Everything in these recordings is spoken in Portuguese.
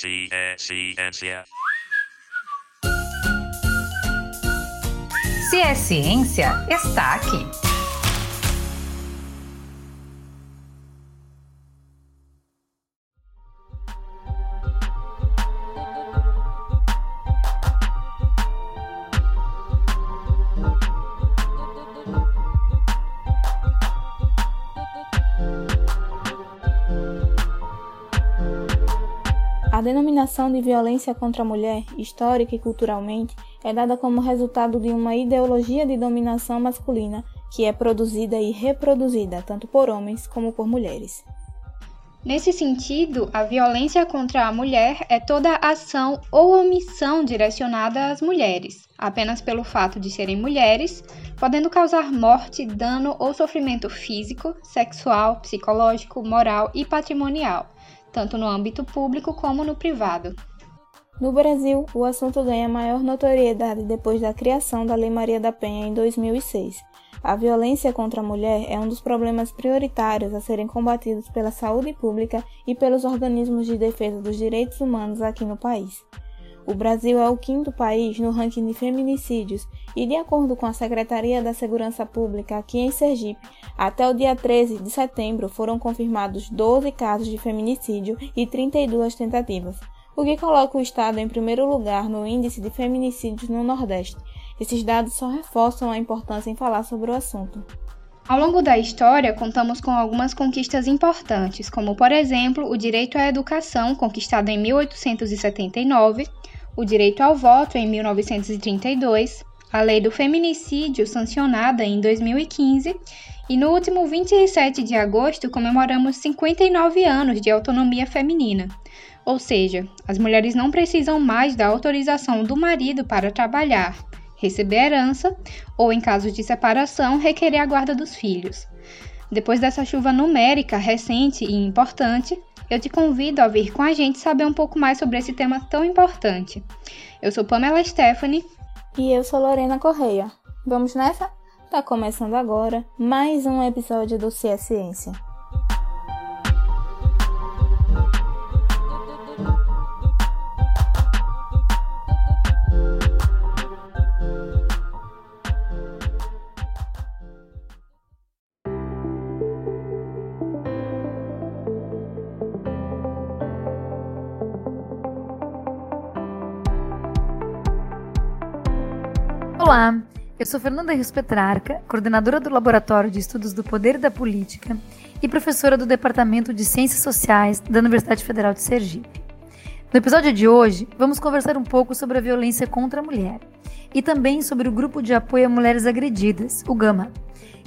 Ciência. Se é ciência, está aqui. Denominação de violência contra a mulher, histórica e culturalmente, é dada como resultado de uma ideologia de dominação masculina que é produzida e reproduzida tanto por homens como por mulheres. Nesse sentido, a violência contra a mulher é toda ação ou omissão direcionada às mulheres, apenas pelo fato de serem mulheres, podendo causar morte, dano ou sofrimento físico, sexual, psicológico, moral e patrimonial tanto no âmbito público como no privado. No Brasil, o assunto ganha maior notoriedade depois da criação da Lei Maria da Penha em 2006. A violência contra a mulher é um dos problemas prioritários a serem combatidos pela saúde pública e pelos organismos de defesa dos direitos humanos aqui no país. O Brasil é o quinto país no ranking de feminicídios e, de acordo com a Secretaria da Segurança Pública aqui em Sergipe, até o dia 13 de setembro foram confirmados 12 casos de feminicídio e 32 tentativas, o que coloca o estado em primeiro lugar no índice de feminicídios no Nordeste. Esses dados só reforçam a importância em falar sobre o assunto. Ao longo da história, contamos com algumas conquistas importantes, como, por exemplo, o direito à educação, conquistado em 1879, o direito ao voto em 1932, a lei do feminicídio, sancionada em 2015, e no último 27 de agosto comemoramos 59 anos de autonomia feminina. Ou seja, as mulheres não precisam mais da autorização do marido para trabalhar, receber herança ou, em casos de separação, requerer a guarda dos filhos. Depois dessa chuva numérica recente e importante, eu te convido a vir com a gente saber um pouco mais sobre esse tema tão importante. Eu sou Pamela Stephanie. E eu sou Lorena Correia. Vamos nessa? Tá começando agora mais um episódio do é Ciência. Olá, eu sou Fernanda Rios Petrarca, coordenadora do Laboratório de Estudos do Poder e da Política e professora do Departamento de Ciências Sociais da Universidade Federal de Sergipe. No episódio de hoje, vamos conversar um pouco sobre a violência contra a mulher e também sobre o Grupo de Apoio a Mulheres Agredidas, o GAMA,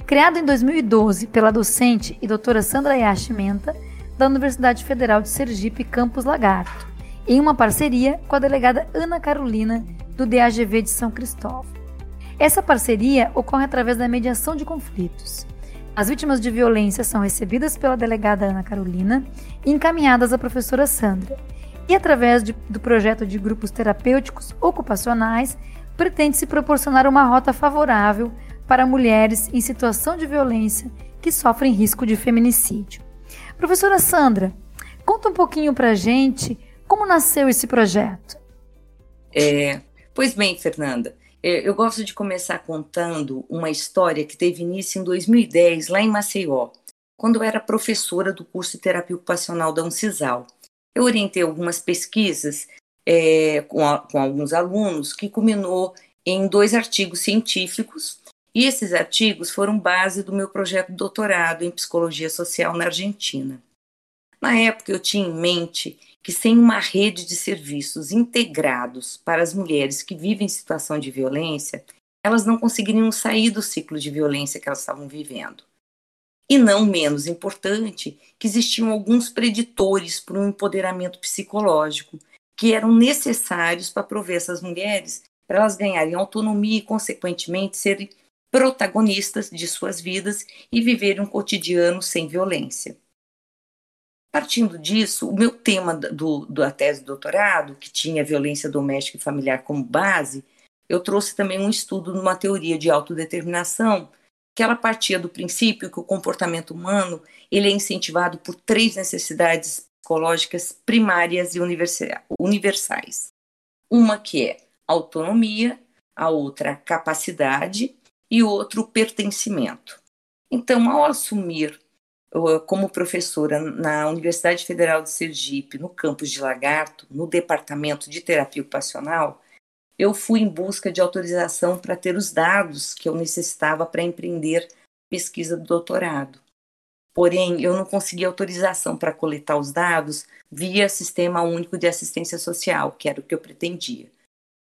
criado em 2012 pela docente e doutora Sandra Yashi Menta, da Universidade Federal de Sergipe, Campus Lagarto, em uma parceria com a delegada Ana Carolina, do DAGV de São Cristóvão. Essa parceria ocorre através da mediação de conflitos. As vítimas de violência são recebidas pela delegada Ana Carolina e encaminhadas à professora Sandra. E através de, do projeto de grupos terapêuticos ocupacionais, pretende-se proporcionar uma rota favorável para mulheres em situação de violência que sofrem risco de feminicídio. Professora Sandra, conta um pouquinho para a gente como nasceu esse projeto. É, pois bem, Fernanda, eu gosto de começar contando uma história que teve início em 2010, lá em Maceió, quando eu era professora do curso de terapia ocupacional da Uncisal. Eu orientei algumas pesquisas é, com, a, com alguns alunos, que culminou em dois artigos científicos, e esses artigos foram base do meu projeto de doutorado em psicologia social na Argentina. Na época, eu tinha em mente que sem uma rede de serviços integrados para as mulheres que vivem em situação de violência, elas não conseguiriam sair do ciclo de violência que elas estavam vivendo. E não menos importante, que existiam alguns preditores para um empoderamento psicológico que eram necessários para prover essas mulheres para elas ganharem autonomia e, consequentemente, serem protagonistas de suas vidas e viverem um cotidiano sem violência. Partindo disso, o meu tema do, da tese de doutorado, que tinha violência doméstica e familiar como base, eu trouxe também um estudo numa teoria de autodeterminação, que ela partia do princípio que o comportamento humano ele é incentivado por três necessidades psicológicas primárias e universais. Uma que é autonomia, a outra capacidade e outro pertencimento. Então, ao assumir como professora na Universidade Federal de Sergipe, no campus de Lagarto, no departamento de terapia ocupacional, eu fui em busca de autorização para ter os dados que eu necessitava para empreender pesquisa do doutorado. Porém, eu não consegui autorização para coletar os dados via Sistema Único de Assistência Social, que era o que eu pretendia.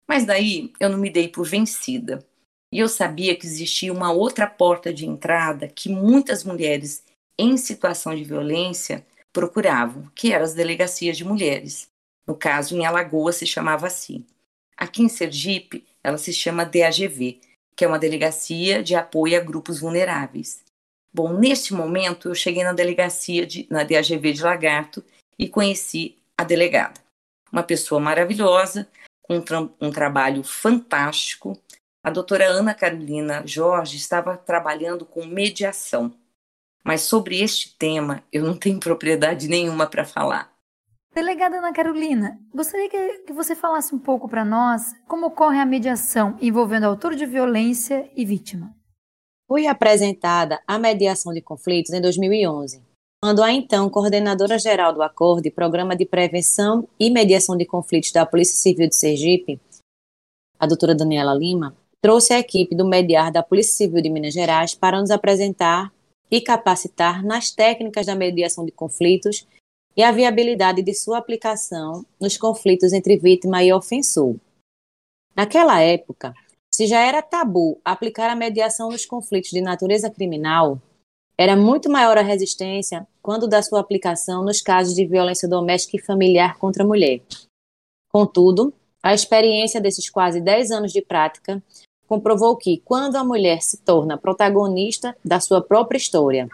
Mas daí eu não me dei por vencida. E eu sabia que existia uma outra porta de entrada que muitas mulheres em situação de violência procuravam, que eram as delegacias de mulheres. No caso, em Alagoas se chamava assim. Aqui em Sergipe, ela se chama DAGV, que é uma delegacia de apoio a grupos vulneráveis. Bom, neste momento eu cheguei na delegacia de, na DAGV de Lagarto e conheci a delegada. Uma pessoa maravilhosa, com um, tra um trabalho fantástico. A doutora Ana Carolina Jorge estava trabalhando com mediação. Mas sobre este tema eu não tenho propriedade nenhuma para falar. Delegada Ana Carolina, gostaria que, você falasse um pouco para nós como ocorre a mediação envolvendo autor de violência e vítima. Fui apresentada à mediação de conflitos em 2011, quando a então coordenadora geral do Acorde, Programa de Prevenção e Mediação de Conflitos da Polícia Civil de Sergipe, a doutora Daniela Lima, trouxe a equipe do Mediar da Polícia Civil de Minas Gerais para nos apresentar e capacitar nas técnicas da mediação de conflitos e a viabilidade de sua aplicação nos conflitos entre vítima e ofensor. Naquela época, se já era tabu aplicar a mediação nos conflitos de natureza criminal, era muito maior a resistência quando da sua aplicação nos casos de violência doméstica e familiar contra a mulher. Contudo, a experiência desses quase 10 anos de prática comprovou que, quando a mulher se torna protagonista da sua própria história,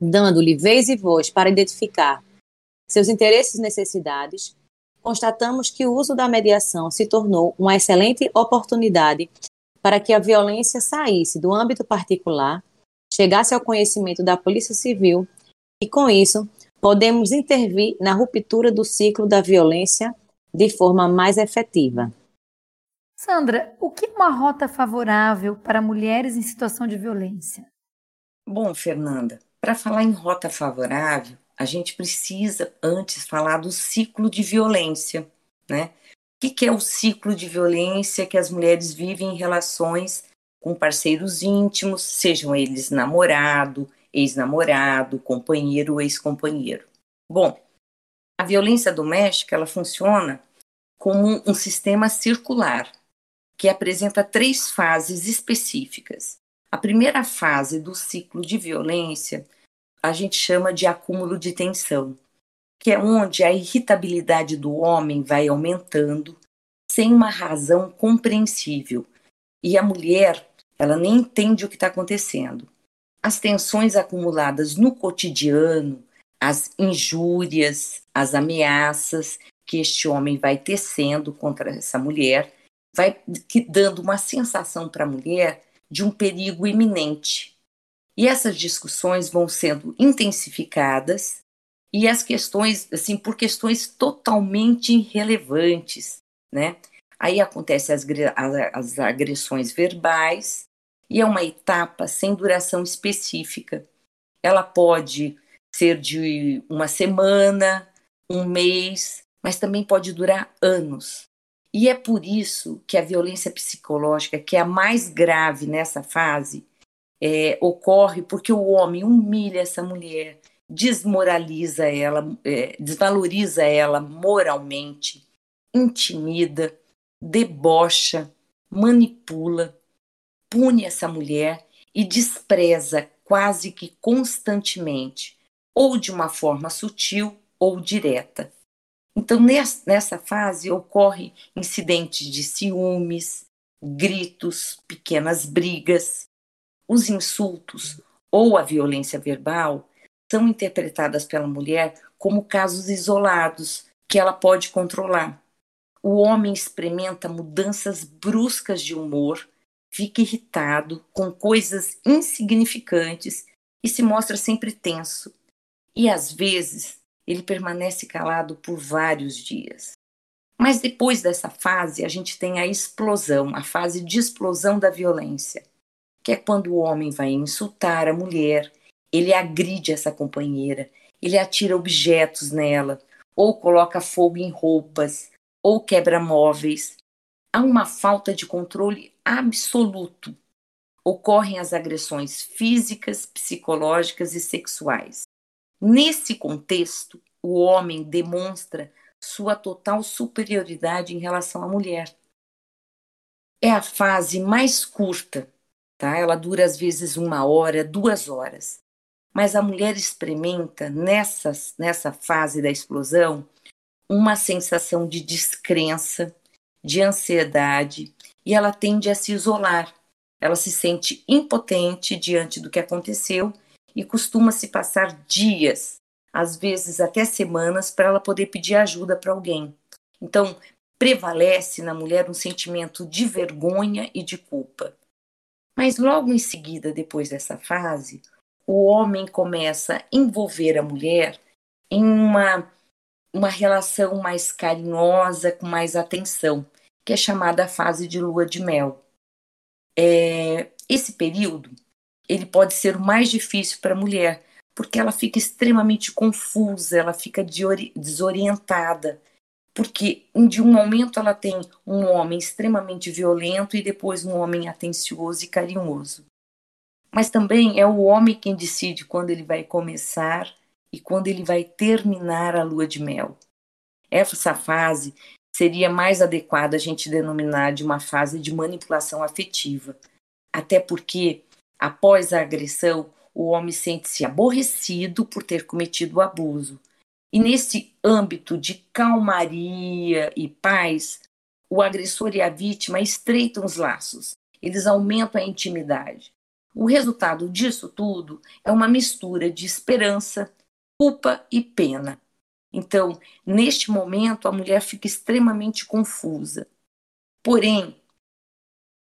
dando-lhe vez e voz para identificar seus interesses e necessidades, constatamos que o uso da mediação se tornou uma excelente oportunidade para que a violência saísse do âmbito particular, chegasse ao conhecimento da Polícia Civil e, com isso, podemos intervir na ruptura do ciclo da violência de forma mais efetiva. Sandra, o que é uma rota favorável para mulheres em situação de violência? Bom, Fernanda, para falar em rota favorável, a gente precisa antes falar do ciclo de violência, né? O que, é o ciclo de violência que as mulheres vivem em relações com parceiros íntimos, sejam eles namorado, ex-namorado, companheiro ou ex-companheiro? Bom, a violência doméstica ela funciona como um sistema circular que apresenta três fases específicas. A primeira fase do ciclo de violência a gente chama de acúmulo de tensão, que é onde a irritabilidade do homem vai aumentando sem uma razão compreensível. E a mulher, ela nem entende o que está acontecendo. As tensões acumuladas no cotidiano, as injúrias, as ameaças que este homem vai tecendo contra essa mulher, vai dando uma sensação para a mulher de um perigo iminente. E essas discussões vão sendo intensificadas e as questões, assim, por questões totalmente irrelevantes, né? Aí acontecem as, as agressões verbais e é uma etapa sem duração específica. Ela pode ser de uma semana, um mês, mas também pode durar anos. E é por isso que a violência psicológica, que é a mais grave nessa fase, é, ocorre porque o homem humilha essa mulher, desmoraliza ela, é, desvaloriza ela moralmente, intimida, debocha, manipula, pune essa mulher e despreza quase que constantemente, ou de uma forma sutil ou direta. Então, nessa fase, ocorrem incidentes de ciúmes, gritos, pequenas brigas, os insultos ou a violência verbal são interpretadas pela mulher como casos isolados que ela pode controlar. O homem experimenta mudanças bruscas de humor, fica irritado com coisas insignificantes e se mostra sempre tenso. E às vezes ele permanece calado por vários dias. Mas depois dessa fase, a gente tem a explosão, a fase de explosão da violência, que é quando o homem vai insultar a mulher, ele agride essa companheira, ele atira objetos nela, ou coloca fogo em roupas, ou quebra móveis. Há uma falta de controle absoluto. Ocorrem as agressões físicas, psicológicas e sexuais. Nesse contexto, o homem demonstra sua total superioridade em relação à mulher. É a fase mais curta, tá? Ela dura às vezes uma hora, duas horas. Mas a mulher experimenta nessa, nessa fase da explosão uma sensação de descrença, de ansiedade, e ela tende a se isolar. Ela se sente impotente diante do que aconteceu e costuma se passar dias, às vezes até semanas, para ela poder pedir ajuda para alguém. Então, prevalece na mulher um sentimento de vergonha e de culpa. Mas logo em seguida, depois dessa fase, o homem começa a envolver a mulher em uma, uma relação mais carinhosa, com mais atenção, que é chamada fase de lua de mel. É, esse período ele pode ser o mais difícil para a mulher, porque ela fica extremamente confusa, ela fica desorientada, porque de um momento ela tem um homem extremamente violento e depois um homem atencioso e carinhoso. Mas também é o homem quem decide quando ele vai começar e quando ele vai terminar a lua de mel. Essa fase seria mais adequada a gente denominar de uma fase de manipulação afetiva, até porque Após a agressão, o homem sente-se aborrecido por ter cometido o abuso. E nesse âmbito de calmaria e paz, o agressor e a vítima estreitam os laços, eles aumentam a intimidade. O resultado disso tudo é uma mistura de esperança, culpa e pena. Então, neste momento, a mulher fica extremamente confusa. Porém,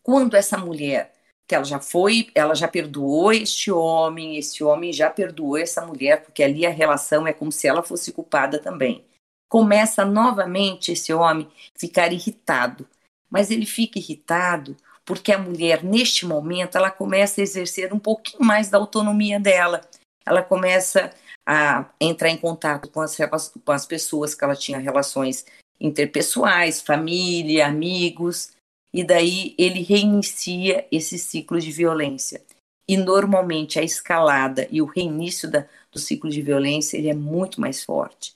quando essa mulher que ela já foi, ela já perdoou este homem, esse homem já perdoou essa mulher, porque ali a relação é como se ela fosse culpada também. Começa novamente esse homem ficar irritado, mas ele fica irritado porque a mulher neste momento ela começa a exercer um pouquinho mais da autonomia dela. Ela começa a entrar em contato com as, com as pessoas que ela tinha relações interpessoais, família, amigos, e daí ele reinicia esse ciclo de violência. E normalmente a escalada e o reinício da, do ciclo de violência ele é muito mais forte.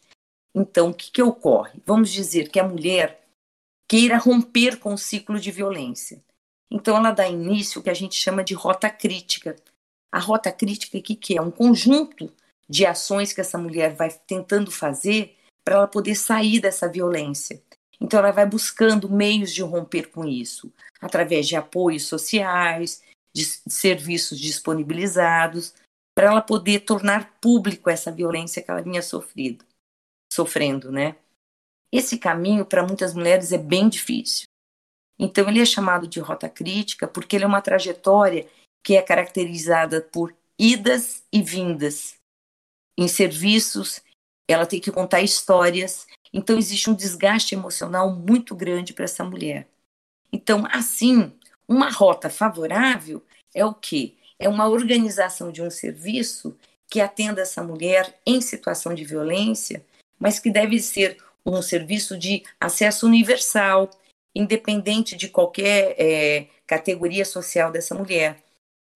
Então, o que, que ocorre? Vamos dizer que a mulher queira romper com o ciclo de violência. Então, ela dá início ao que a gente chama de rota crítica. A rota crítica, o que, que é? Um conjunto de ações que essa mulher vai tentando fazer para ela poder sair dessa violência. Então, ela vai buscando meios de romper com isso, através de apoios sociais, de serviços disponibilizados, para ela poder tornar público essa violência que ela vinha sofrido, sofrendo, né? Esse caminho para muitas mulheres é bem difícil. Então ele é chamado de rota crítica porque ele é uma trajetória que é caracterizada por idas e vindas. Em serviços, ela tem que contar histórias então, existe um desgaste emocional muito grande para essa mulher. Então, assim, uma rota favorável é o quê? É uma organização de um serviço que atenda essa mulher em situação de violência, mas que deve ser um serviço de acesso universal, independente de qualquer é, categoria social dessa mulher.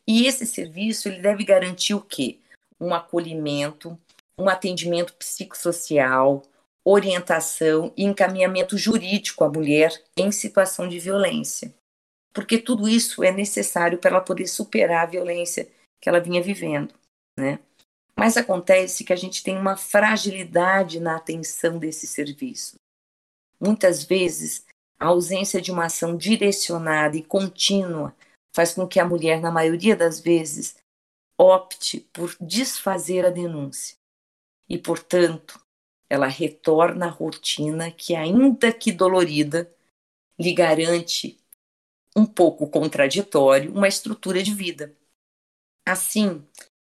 E esse serviço ele deve garantir o quê? Um acolhimento, um atendimento psicossocial, orientação e encaminhamento jurídico à mulher em situação de violência. Porque tudo isso é necessário para ela poder superar a violência que ela vinha vivendo, né? Mas acontece que a gente tem uma fragilidade na atenção desse serviço. Muitas vezes, a ausência de uma ação direcionada e contínua faz com que a mulher, na maioria das vezes, opte por desfazer a denúncia. E, portanto, ela retorna à rotina que, ainda que dolorida, lhe garante, um pouco contraditório, uma estrutura de vida. Assim,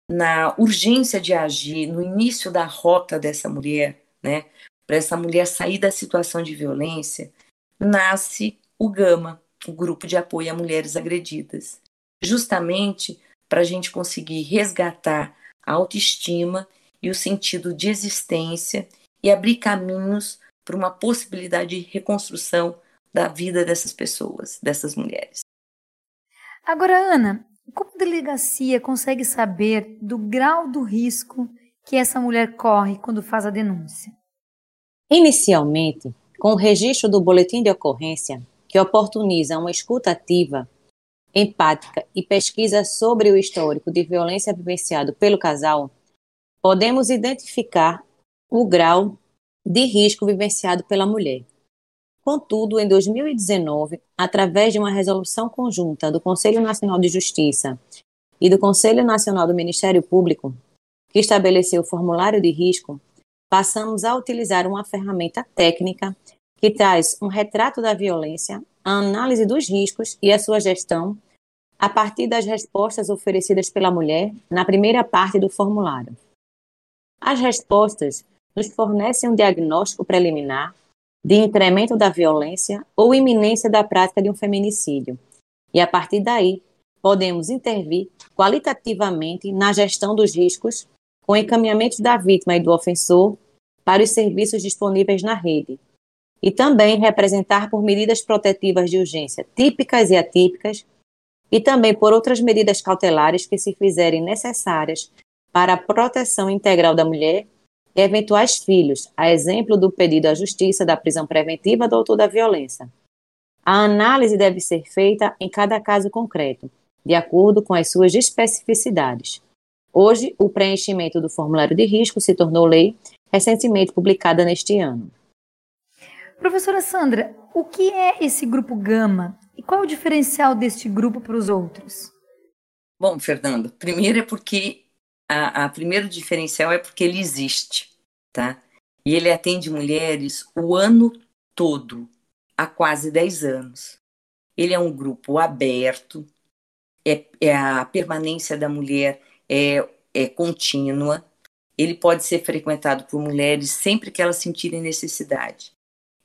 na urgência de agir, no início da rota dessa mulher, né, para essa mulher sair da situação de violência, nasce o GAMA, o Grupo de Apoio a Mulheres Agredidas, justamente para a gente conseguir resgatar a autoestima e o sentido de existência e abrir caminhos para uma possibilidade de reconstrução da vida dessas pessoas, dessas mulheres. Agora, Ana, como a delegacia consegue saber do grau do risco que essa mulher corre quando faz a denúncia? Inicialmente, com o registro do boletim de ocorrência, que oportuniza uma escuta ativa, empática e pesquisa sobre o histórico de violência vivenciado pelo casal, podemos identificar o grau de risco vivenciado pela mulher. Contudo, em 2019, através de uma resolução conjunta do Conselho Nacional de Justiça e do Conselho Nacional do Ministério Público, que estabeleceu o formulário de risco, passamos a utilizar uma ferramenta técnica que traz um retrato da violência, a análise dos riscos e a sua gestão a partir das respostas oferecidas pela mulher na primeira parte do formulário. As respostas nos fornecem um diagnóstico preliminar de incremento da violência ou iminência da prática de um feminicídio. E a partir daí, podemos intervir qualitativamente na gestão dos riscos, com encaminhamentos da vítima e do ofensor para os serviços disponíveis na rede, e também representar por medidas protetivas de urgência típicas e atípicas, e também por outras medidas cautelares que se fizerem necessárias para a proteção integral da mulher e eventuais filhos, a exemplo do pedido à Justiça da prisão preventiva do autor da violência. A análise deve ser feita em cada caso concreto, de acordo com as suas especificidades. Hoje, o preenchimento do formulário de risco se tornou lei, recentemente publicada neste ano. Professora Sandra, o que é esse grupo Gama e qual é o diferencial deste grupo para os outros? Bom, Fernando, primeiro é porque a, a primeiro diferencial é porque ele existe, tá? E ele atende mulheres o ano todo, há quase 10 anos. Ele é um grupo aberto, é, é a permanência da mulher é, é contínua, ele pode ser frequentado por mulheres sempre que elas sentirem necessidade.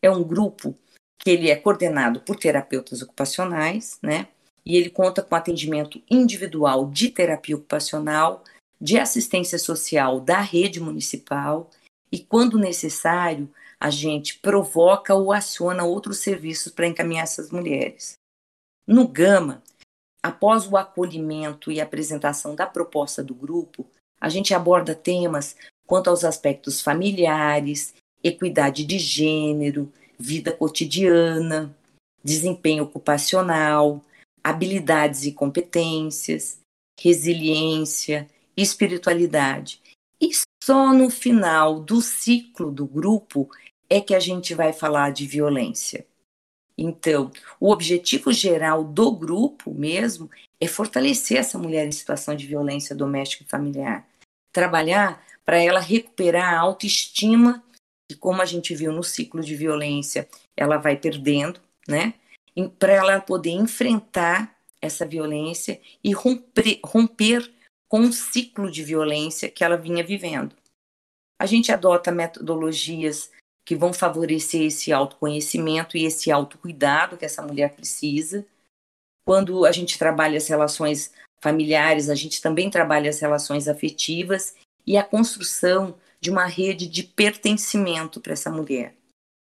É um grupo que ele é coordenado por terapeutas ocupacionais, né? E ele conta com atendimento individual de terapia ocupacional de assistência social da rede municipal e, quando necessário, a gente provoca ou aciona outros serviços para encaminhar essas mulheres. No Gama, após o acolhimento e apresentação da proposta do grupo, a gente aborda temas quanto aos aspectos familiares, equidade de gênero, vida cotidiana, desempenho ocupacional, habilidades e competências, resiliência, espiritualidade. E só no final do ciclo do grupo é que a gente vai falar de violência. Então, o objetivo geral do grupo mesmo é fortalecer essa mulher em situação de violência doméstica e familiar. Trabalhar para ela recuperar a autoestima, que, como a gente viu no ciclo de violência, ela vai perdendo, né? Para ela poder enfrentar essa violência e romper, romper com um ciclo de violência que ela vinha vivendo. A gente adota metodologias que vão favorecer esse autoconhecimento e esse autocuidado que essa mulher precisa. Quando a gente trabalha as relações familiares, a gente também trabalha as relações afetivas e a construção de uma rede de pertencimento para essa mulher.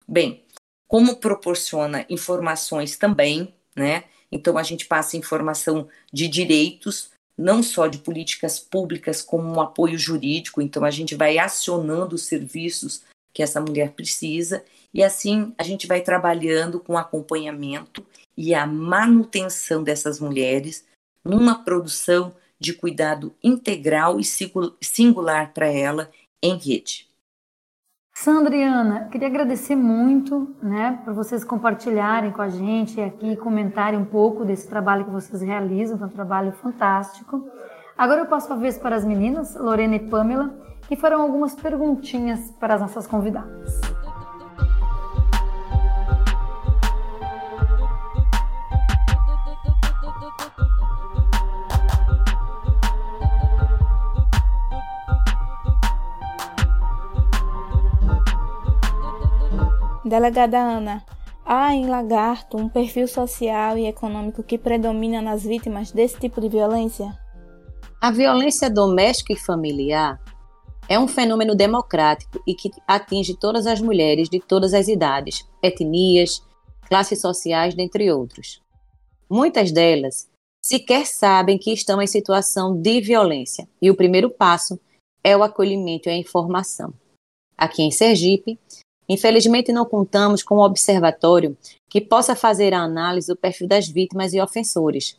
Bem, como proporciona informações também, né? Então a gente passa informação de direitos, não só de políticas públicas, como um apoio jurídico. Então, a gente vai acionando os serviços que essa mulher precisa, e assim a gente vai trabalhando com acompanhamento e a manutenção dessas mulheres numa produção de cuidado integral e singular para ela em rede. Sandra e Ana, queria agradecer muito né, por vocês compartilharem com a gente aqui, comentarem um pouco desse trabalho que vocês realizam, que é um trabalho fantástico. Agora eu passo a vez para as meninas, Lorena e Pamela, que farão algumas perguntinhas para as nossas convidadas. Delegada Ana, há em Lagarto um perfil social e econômico que predomina nas vítimas desse tipo de violência? A violência doméstica e familiar é um fenômeno democrático e que atinge todas as mulheres de todas as idades, etnias, classes sociais, dentre outros. Muitas delas sequer sabem que estão em situação de violência e o primeiro passo é o acolhimento e a informação. Aqui em Sergipe, infelizmente não contamos com um observatório que possa fazer a análise do perfil das vítimas e ofensores,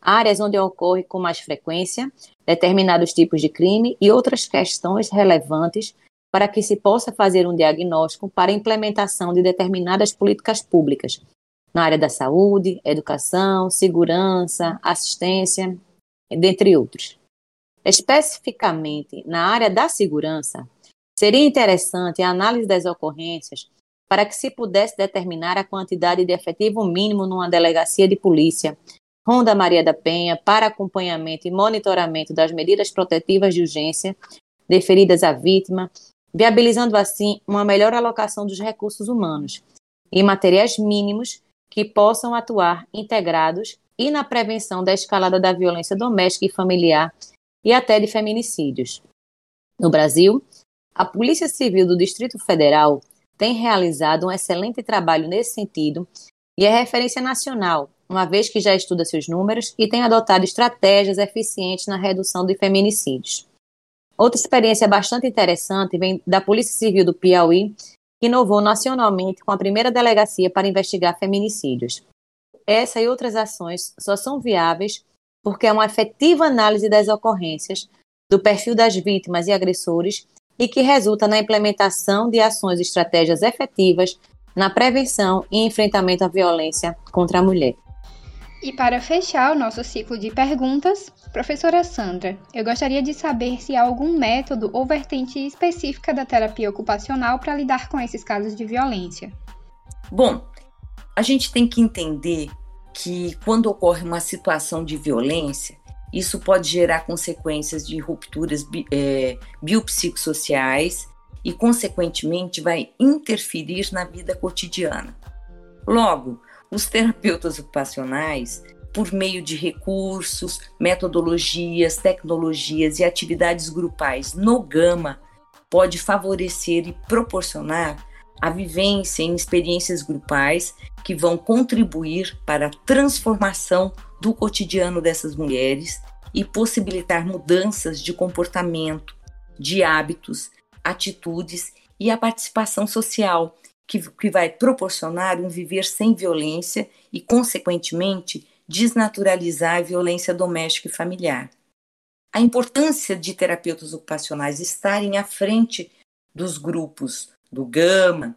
áreas onde ocorre com mais frequência determinados tipos de crime e outras questões relevantes para que se possa fazer um diagnóstico para a implementação de determinadas políticas públicas na área da saúde, educação, segurança, assistência, dentre outros. Especificamente na área da segurança, seria interessante a análise das ocorrências para que se pudesse determinar a quantidade de efetivo mínimo numa delegacia de polícia Ronda Maria da Penha para acompanhamento e monitoramento das medidas protetivas de urgência deferidas à vítima, viabilizando assim uma melhor alocação dos recursos humanos e materiais mínimos que possam atuar integrados e na prevenção da escalada da violência doméstica e familiar e até de feminicídios. No Brasil, a Polícia Civil do Distrito Federal tem realizado um excelente trabalho nesse sentido e é referência nacional uma vez que já estuda seus números e tem adotado estratégias eficientes na redução de feminicídios. Outra experiência bastante interessante vem da Polícia Civil do Piauí, que inovou nacionalmente com a primeira delegacia para investigar feminicídios. Essa e outras ações só são viáveis porque é uma efetiva análise das ocorrências, do perfil das vítimas e agressores e que resulta na implementação de ações e estratégias efetivas na prevenção e enfrentamento à violência contra a mulher. E para fechar o nosso ciclo de perguntas, professora Sandra, eu gostaria de saber se há algum método ou vertente específica da terapia ocupacional para lidar com esses casos de violência. Bom, a gente tem que entender que quando ocorre uma situação de violência, isso pode gerar consequências de rupturas é, biopsicossociais e, consequentemente, vai interferir na vida cotidiana. Logo, os terapeutas ocupacionais, por meio de recursos, metodologias, tecnologias e atividades grupais no Gama, pode favorecer e proporcionar a vivência em experiências grupais que vão contribuir para a transformação do cotidiano dessas mulheres e possibilitar mudanças de comportamento, de hábitos, atitudes e a participação social que, que vai proporcionar um viver sem violência e, consequentemente, desnaturalizar a violência doméstica e familiar. A importância de terapeutas ocupacionais estarem à frente dos grupos do Gama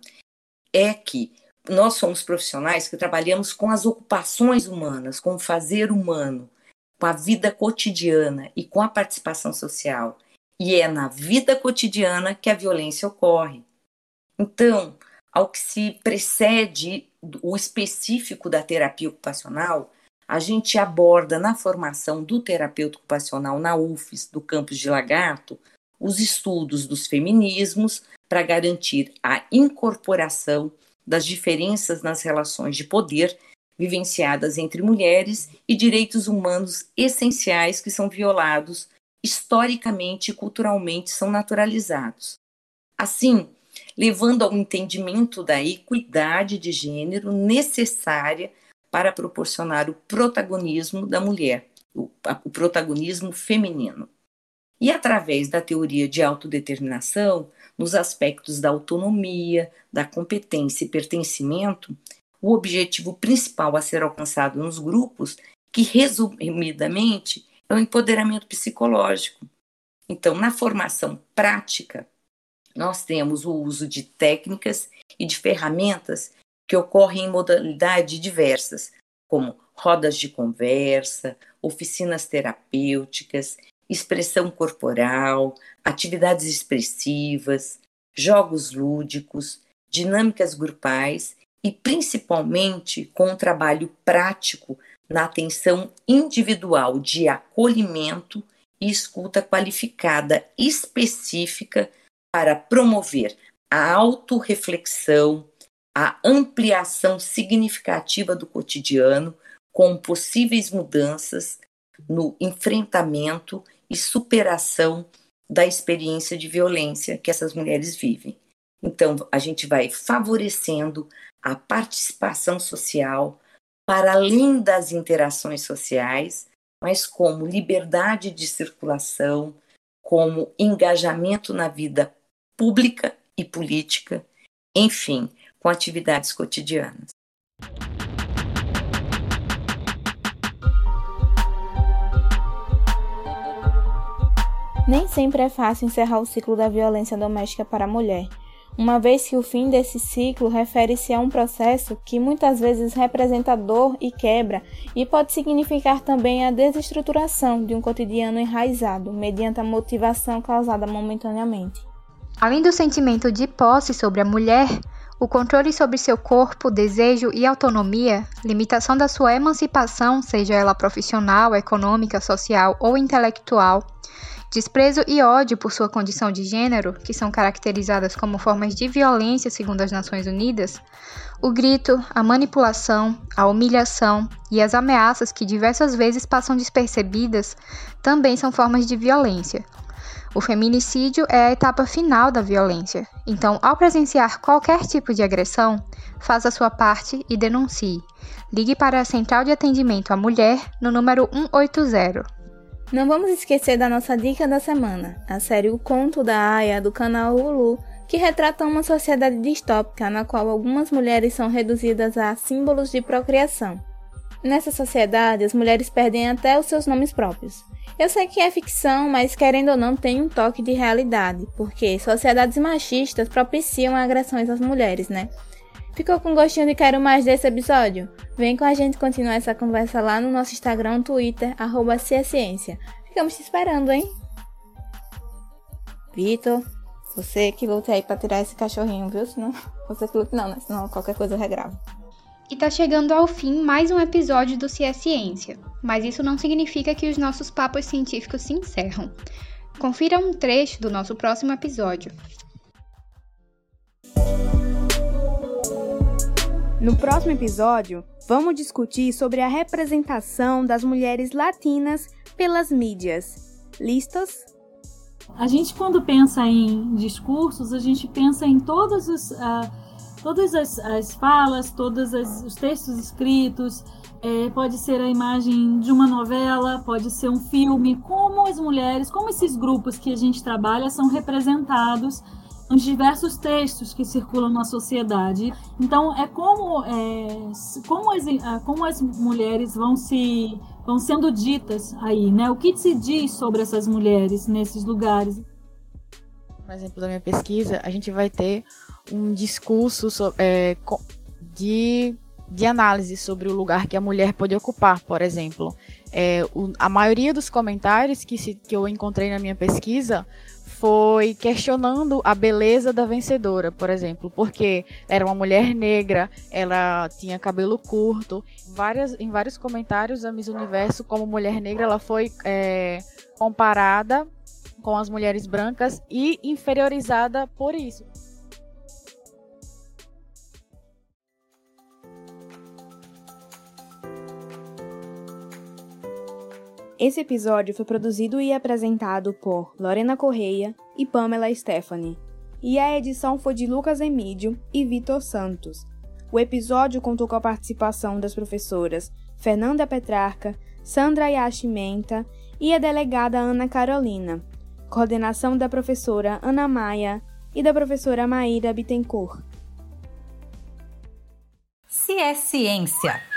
é que nós somos profissionais que trabalhamos com as ocupações humanas, com o fazer humano, com a vida cotidiana e com a participação social. E é na vida cotidiana que a violência ocorre. Então, ao que se precede o específico da terapia ocupacional, a gente aborda na formação do terapeuta ocupacional na UFES do campus de Lagarto os estudos dos feminismos para garantir a incorporação das diferenças nas relações de poder vivenciadas entre mulheres e direitos humanos essenciais que são violados historicamente e culturalmente são naturalizados. Assim, levando ao entendimento da equidade de gênero necessária para proporcionar o protagonismo da mulher, o, o protagonismo feminino. E através da teoria de autodeterminação, nos aspectos da autonomia, da competência e pertencimento, o objetivo principal a ser alcançado nos grupos, que resumidamente é o empoderamento psicológico. Então, na formação prática, nós temos o uso de técnicas e de ferramentas que ocorrem em modalidades diversas, como rodas de conversa, oficinas terapêuticas, expressão corporal, atividades expressivas, jogos lúdicos, dinâmicas grupais e principalmente com um trabalho prático na atenção individual de acolhimento e escuta qualificada específica para promover a autorreflexão, a ampliação significativa do cotidiano com possíveis mudanças no enfrentamento e superação da experiência de violência que essas mulheres vivem. Então, a gente vai favorecendo a participação social para além das interações sociais, mas como liberdade de circulação, como engajamento na vida pública e política, enfim, com atividades cotidianas. Nem sempre é fácil encerrar o ciclo da violência doméstica para a mulher, uma vez que o fim desse ciclo refere-se a um processo que muitas vezes representa dor e quebra e pode significar também a desestruturação de um cotidiano enraizado, mediante a motivação causada momentaneamente. Além do sentimento de posse sobre a mulher, o controle sobre seu corpo, desejo e autonomia, limitação da sua emancipação, seja ela profissional, econômica, social ou intelectual, Desprezo e ódio por sua condição de gênero, que são caracterizadas como formas de violência segundo as Nações Unidas, o grito, a manipulação, a humilhação e as ameaças que diversas vezes passam despercebidas também são formas de violência. O feminicídio é a etapa final da violência, então, ao presenciar qualquer tipo de agressão, faça sua parte e denuncie. Ligue para a Central de Atendimento à Mulher no número 180. Não vamos esquecer da nossa dica da semana, a série O Conto da Aya do canal Hulu, que retrata uma sociedade distópica na qual algumas mulheres são reduzidas a símbolos de procriação. Nessa sociedade, as mulheres perdem até os seus nomes próprios. Eu sei que é ficção, mas querendo ou não tem um toque de realidade, porque sociedades machistas propiciam agressões às mulheres, né? Ficou com gostinho de quero mais desse episódio? Vem com a gente continuar essa conversa lá no nosso Instagram, Twitter, arroba Ciência. Ficamos te esperando, hein? Vitor, você que lute aí pra tirar esse cachorrinho, viu? Senão, você que lute não, né? Senão qualquer coisa eu regravo. E tá chegando ao fim mais um episódio do Ciência, mas isso não significa que os nossos papos científicos se encerram. Confira um trecho do nosso próximo episódio. No próximo episódio, vamos discutir sobre a representação das mulheres latinas pelas mídias. Listos? A gente, quando pensa em discursos, a gente pensa em todos os, uh, todas as, as, falas, todos os textos escritos. É, pode ser a imagem de uma novela, pode ser um filme. Como as mulheres, como esses grupos que a gente trabalha são representados nos diversos textos que circulam na sociedade. Então, é como, é, como, as, como as mulheres vão se vão sendo ditas aí, né? O que se diz sobre essas mulheres nesses lugares? Por exemplo, da minha pesquisa, a gente vai ter um discurso é, de, de análise sobre o lugar que a mulher pode ocupar, por exemplo. É, o, a maioria dos comentários que, se, que eu encontrei na minha pesquisa foi questionando a beleza da vencedora, por exemplo, porque era uma mulher negra, ela tinha cabelo curto. Várias, em vários comentários, a Miss Universo, como mulher negra, ela foi é, comparada com as mulheres brancas e inferiorizada por isso. Esse episódio foi produzido e apresentado por Lorena Correia e Pamela Stephanie, e a edição foi de Lucas Emídio e Vitor Santos. O episódio contou com a participação das professoras Fernanda Petrarca, Sandra Yashimenta e a delegada Ana Carolina, coordenação da professora Ana Maia e da professora Maíra Bittencourt. Se é ciência